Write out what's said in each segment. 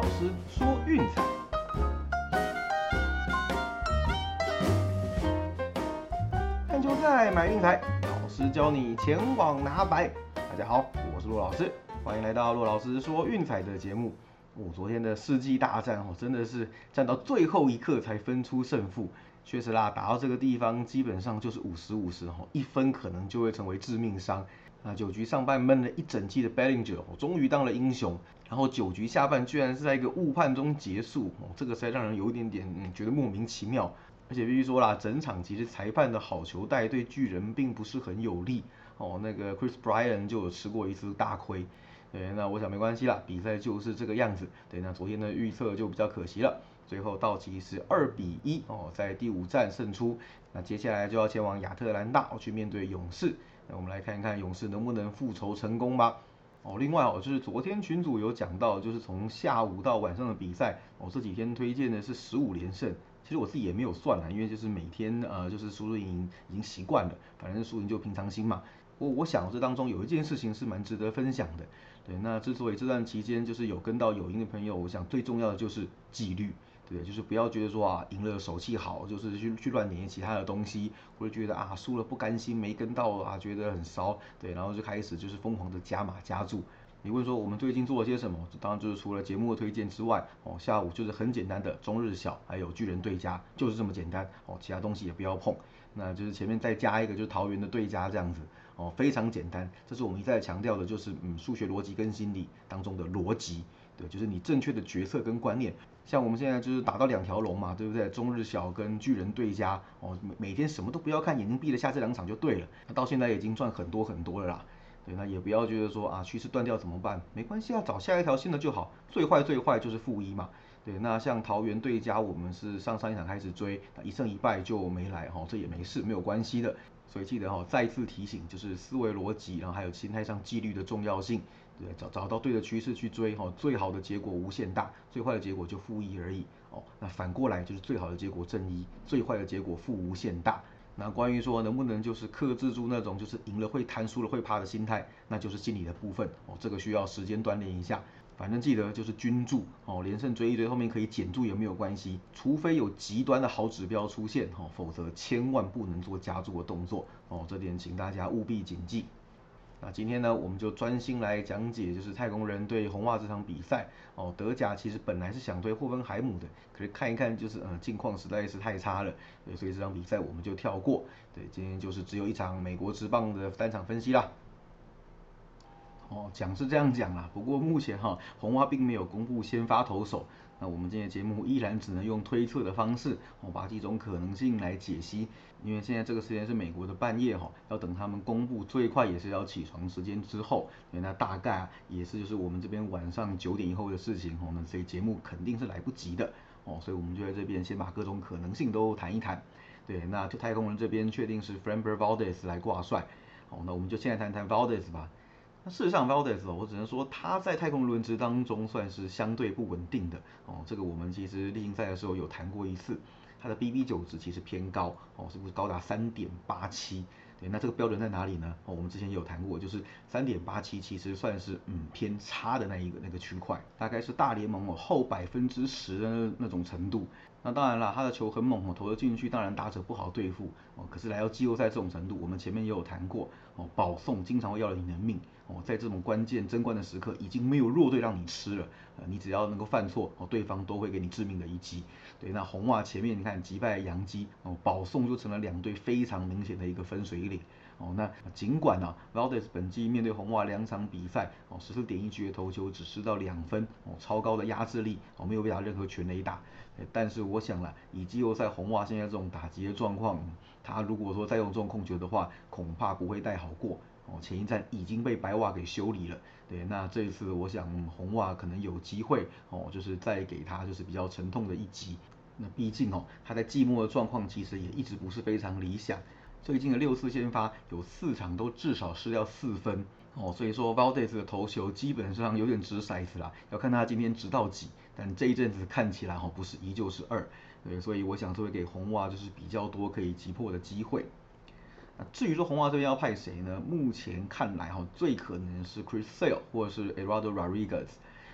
老师说运彩。看球赛买运彩，老师教你前往拿白。大家好，我是陆老师，欢迎来到陆老师说运彩的节目。哦，昨天的世纪大战哦，真的是战到最后一刻才分出胜负。确实啦，打到这个地方基本上就是五十五十哦，一分可能就会成为致命伤。那九局上半闷了一整季的 Bellinger，终于当了英雄。然后九局下半居然是在一个误判中结束哦，这个实在让人有一点点嗯觉得莫名其妙。而且必须说啦，整场其实裁判的好球带对巨人并不是很有利哦。那个 Chris Bryan 就有吃过一次大亏。对，那我想没关系啦，比赛就是这个样子。对，那昨天的预测就比较可惜了，最后道奇是二比一哦，在第五战胜出。那接下来就要前往亚特兰大哦去面对勇士。那我们来看一看勇士能不能复仇成功吧。哦，另外哦，就是昨天群主有讲到，就是从下午到晚上的比赛，哦这几天推荐的是十五连胜。其实我自己也没有算啦，因为就是每天呃就是输输赢赢已经习惯了，反正输赢就平常心嘛。我我想这当中有一件事情是蛮值得分享的，对，那之所以这段期间就是有跟到有赢的朋友，我想最重要的就是纪律，对，就是不要觉得说啊赢了手气好，就是去去乱点其他的东西，或者觉得啊输了不甘心没跟到啊觉得很骚，对，然后就开始就是疯狂的加码加注。你问说我们最近做了些什么？当然就是除了节目的推荐之外，哦，下午就是很简单的中日小，还有巨人对家，就是这么简单，哦，其他东西也不要碰。那就是前面再加一个就是桃园的对家这样子，哦，非常简单。这是我们一再强调的，就是嗯数学逻辑跟心理当中的逻辑，对，就是你正确的决策跟观念。像我们现在就是打到两条龙嘛，对不对？中日小跟巨人对家，哦，每每天什么都不要看，眼睛闭了下这两场就对了。那到现在已经赚很多很多了啦。对，那也不要觉得说啊趋势断掉怎么办？没关系啊，找下一条新的就好。最坏最坏就是负一嘛。对，那像桃园对家，我们是上上一场开始追，一胜一败就没来哈，这也没事，没有关系的。所以记得哈，再次提醒，就是思维逻辑，然后还有心态上纪律的重要性。对，找找到对的趋势去追哈，最好的结果无限大，最坏的结果就负一而已哦。那反过来就是最好的结果正一，最坏的结果负无限大。那关于说能不能就是克制住那种就是赢了会贪输了会怕的心态，那就是心理的部分哦，这个需要时间锻炼一下。反正记得就是均注哦，连胜追一追后面可以减注也没有关系，除非有极端的好指标出现哦，否则千万不能做加注的动作哦，这点请大家务必谨记。那今天呢，我们就专心来讲解，就是太空人对红袜这场比赛哦。德甲其实本来是想对霍芬海姆的，可是看一看就是嗯，境况实在是太差了，所以这场比赛我们就跳过。对，今天就是只有一场美国职棒的单场分析啦。哦，讲是这样讲啦，不过目前哈红蛙并没有公布先发投手，那我们今天节目依然只能用推测的方式，哦把几种可能性来解析，因为现在这个时间是美国的半夜哈，要等他们公布最快也是要起床时间之后，那大概也是就是我们这边晚上九点以后的事情哦，那这节目肯定是来不及的。哦，所以我们就在这边先把各种可能性都谈一谈，对，那就太空人这边确定是 Framber Valdez 来挂帅，好，那我们就现在谈谈 Valdez 吧。那事实上，Valdez 哦，我只能说他在太空轮值当中算是相对不稳定的哦。这个我们其实例行赛的时候有谈过一次，他的 BB 九值其实偏高哦，是不是高达三点八七？对，那这个标准在哪里呢？哦，我们之前有谈过，就是三点八七其实算是嗯偏差的那一个那个区块，大概是大联盟哦后百分之十的那种程度。那当然了，他的球很猛哦，投得进去，当然打者不好对付哦。可是来到季后赛这种程度，我们前面也有谈过哦，保送经常会要了你的命哦。在这种关键争冠的时刻，已经没有弱队让你吃了，呃，你只要能够犯错哦，对方都会给你致命的一击。对，那红袜前面你看击败洋基哦，保送就成了两队非常明显的一个分水岭哦。那尽管呢，Valdez 本季面对红袜两场比赛哦，十四点一局的投球只失到两分哦，超高的压制力哦，没有被打任何全垒打。但是我想了，以季后赛红袜现在这种打击的状况，他如果说再用这种控球的话，恐怕不会带好过哦。前一站已经被白袜给修理了，对，那这一次我想红袜可能有机会哦，就是再给他就是比较沉痛的一击。那毕竟哦，他在季末的状况其实也一直不是非常理想，最近的六次先发有四场都至少失掉四分。哦，所以说 Valdez 的投球基本上有点掷骰子啦，要看他今天掷到几。但这一阵子看起来哈，不是一就是二，对，所以我想这会给红袜就是比较多可以击破的机会。至于说红袜这边要派谁呢？目前看来哈，最可能是 Chris Sale 或者是 Eduardo Rodriguez。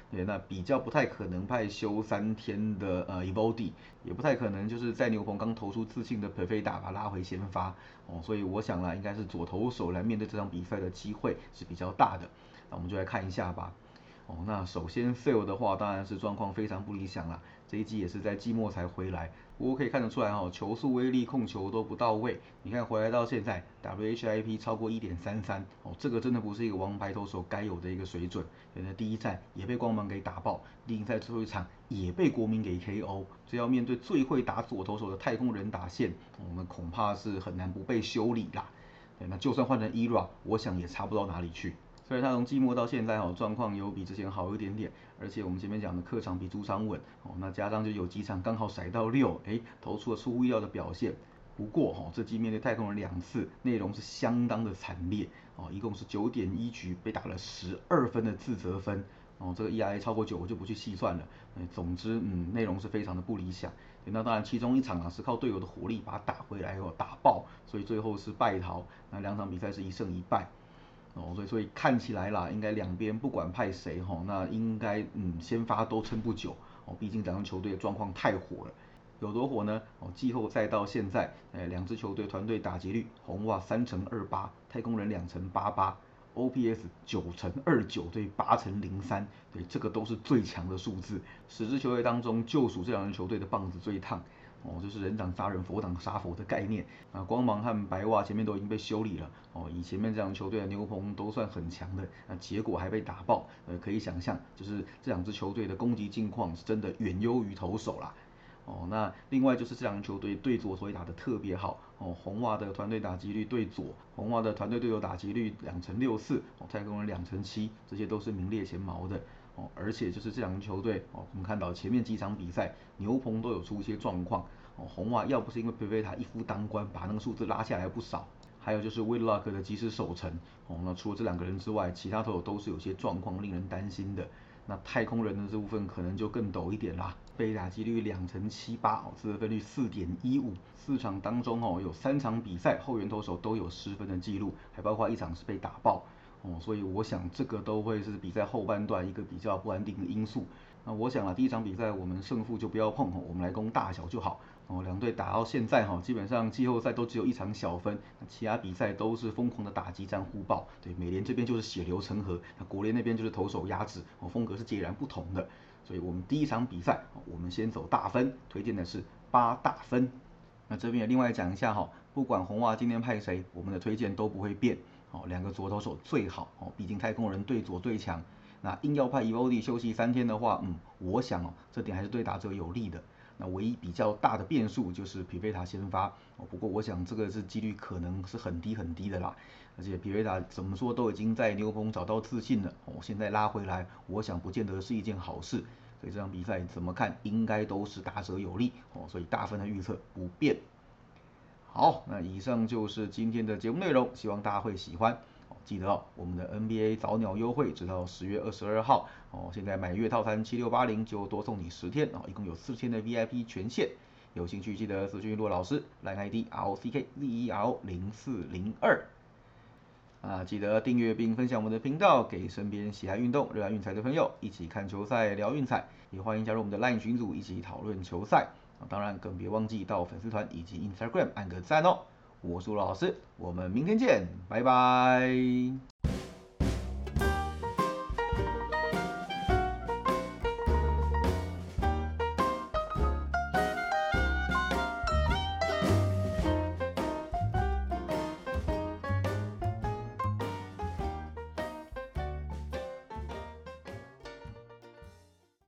对，那比较不太可能派休三天的呃 Evody，也不太可能就是在牛棚刚投出自信的 p e r f e 打把拉回先发哦，所以我想啦，应该是左投手来面对这场比赛的机会是比较大的。那我们就来看一下吧。哦，那首先 Phil 的话当然是状况非常不理想啦，这一季也是在季末才回来。不过可以看得出来哈，球速、威力、控球都不到位。你看回来到现在，WHIP 超过一点三三，哦，这个真的不是一个王牌投手该有的一个水准。原来第一战也被光芒给打爆，例行赛最后一场也被国民给 KO。这要面对最会打左投手的太空人打线，我们恐怕是很难不被修理啦。对，那就算换成 ERA，我想也差不到哪里去。所以他从季末到现在哦，状况有比之前好一点点，而且我们前面讲的客场比主场稳哦，那加上就有几场刚好甩到六，哎，投出了出乎意料的表现。不过哈，这季面对太空人两次，内容是相当的惨烈哦，一共是九点一局被打了十二分的自责分哦，这个 ERA 超过九我就不去细算了。嗯，总之嗯，内容是非常的不理想。那当然其中一场啊是靠队友的火力把它打回来后打爆，所以最后是败逃。那两场比赛是一胜一败。哦，所以所以看起来啦，应该两边不管派谁哈，那应该嗯先发都撑不久哦，毕竟两支球队的状况太火了，有多火呢？哦，季后赛到现在，哎，两支球队团队打击率，红袜三乘二八，太空人两乘八八，OPS 九乘二九对八乘零三，对，这个都是最强的数字，十支球队当中就属这两支球队的棒子最烫。哦，就是人挡杀人，佛挡杀佛的概念啊。光芒和白袜前面都已经被修理了哦，以前面这两支球队的牛棚都算很强的，那结果还被打爆，呃，可以想象，就是这两支球队的攻击境况是真的远优于投手啦。哦，那另外就是这两支球队对左所以打的特别好哦，红袜的团队打击率对左，红袜的团队队友打击率两成六四，哦，太空人两成七，这些都是名列前茅的。哦，而且就是这两支球队哦，我们看到前面几场比赛牛棚都有出一些状况哦。红袜要不是因为佩佩塔一夫当关，把那个数字拉下来不少，还有就是 Whitlock 的及时守城哦。那除了这两个人之外，其他投手都是有些状况令人担心的。那太空人的这部分可能就更陡一点啦，被打击率两成七八哦，自得分率四点一五，四场当中哦有三场比赛后援投手都有失分的记录，还包括一场是被打爆。哦，所以我想这个都会是比赛后半段一个比较不安定的因素。那我想啊，第一场比赛我们胜负就不要碰，我们来攻大小就好。哦，两队打到现在哈，基本上季后赛都只有一场小分，其他比赛都是疯狂的打击战互爆。对，美联这边就是血流成河，那国联那边就是投手压制，哦，风格是截然不同的。所以我们第一场比赛，我们先走大分，推荐的是八大分。那这边也另外讲一下哈，不管红袜今天派谁，我们的推荐都不会变。哦，两个左投手最好哦，毕竟太空人对左最强。那硬要派 Evody 休息三天的话，嗯，我想哦，这点还是对打者有利的。那唯一比较大的变数就是皮菲塔先发哦，不过我想这个是几率可能是很低很低的啦。而且皮菲塔怎么说都已经在牛棚找到自信了哦，现在拉回来，我想不见得是一件好事。所以这场比赛怎么看，应该都是打者有利哦，所以大分的预测不变。好，那以上就是今天的节目内容，希望大家会喜欢。记得哦，我们的 NBA 早鸟优惠直到十月二十二号哦，现在买月套餐七六八零就多送你十天哦，一共有四天的 VIP 权限。有兴趣记得私讯骆老师，来 ID R O C K Z E R 零四零二。啊，记得订阅并分享我们的频道，给身边喜爱运动、热爱运彩的朋友一起看球赛、聊运彩。也欢迎加入我们的 LINE 群组，一起讨论球赛。当然，更别忘记到粉丝团以及 Instagram 按个赞哦！我是罗老师，我们明天见，拜拜。